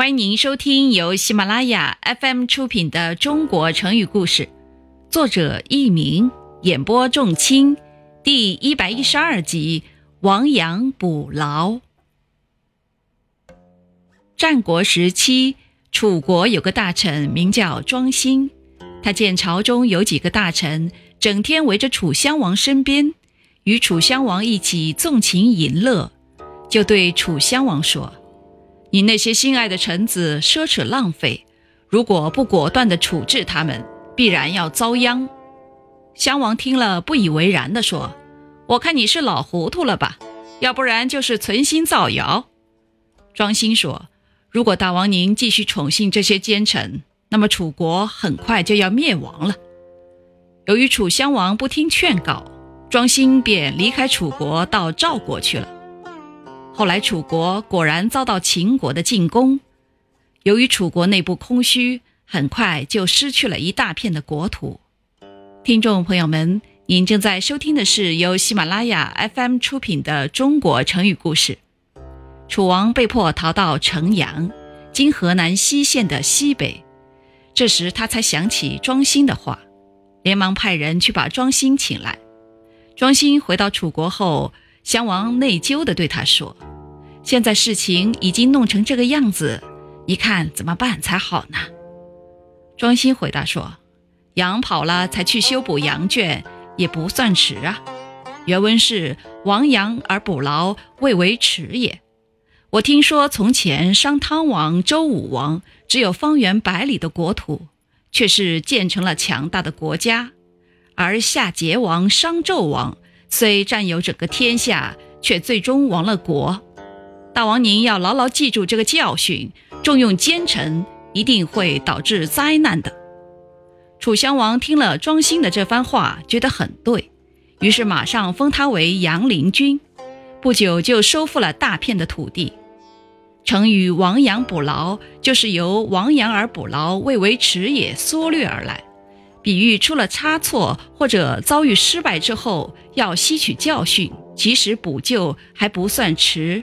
欢迎您收听由喜马拉雅 FM 出品的《中国成语故事》，作者佚名，演播仲卿，第一百一十二集：亡羊补牢。战国时期，楚国有个大臣名叫庄辛，他见朝中有几个大臣整天围着楚襄王身边，与楚襄王一起纵情淫乐，就对楚襄王说。你那些心爱的臣子奢侈浪费，如果不果断地处置他们，必然要遭殃。襄王听了不以为然地说：“我看你是老糊涂了吧？要不然就是存心造谣。”庄辛说：“如果大王您继续宠幸这些奸臣，那么楚国很快就要灭亡了。”由于楚襄王不听劝告，庄辛便离开楚国到赵国去了。后来，楚国果然遭到秦国的进攻。由于楚国内部空虚，很快就失去了一大片的国土。听众朋友们，您正在收听的是由喜马拉雅 FM 出品的《中国成语故事》。楚王被迫逃到城阳（今河南西县的西北）。这时，他才想起庄辛的话，连忙派人去把庄辛请来。庄辛回到楚国后，襄王内疚地对他说。现在事情已经弄成这个样子，你看怎么办才好呢？庄辛回答说：“羊跑了才去修补羊圈，也不算迟啊。原文是‘亡羊而补牢，未为迟也’。我听说从前商汤王、周武王只有方圆百里的国土，却是建成了强大的国家；而夏桀王、商纣王虽占有整个天下，却最终亡了国。”大王，您要牢牢记住这个教训：重用奸臣，一定会导致灾难的。楚襄王听了庄辛的这番话，觉得很对，于是马上封他为阳陵君，不久就收复了大片的土地。成语“亡羊补牢”就是由“亡羊而补牢，未为迟也”缩略而来，比喻出了差错或者遭遇失败之后，要吸取教训，及时补救还不算迟。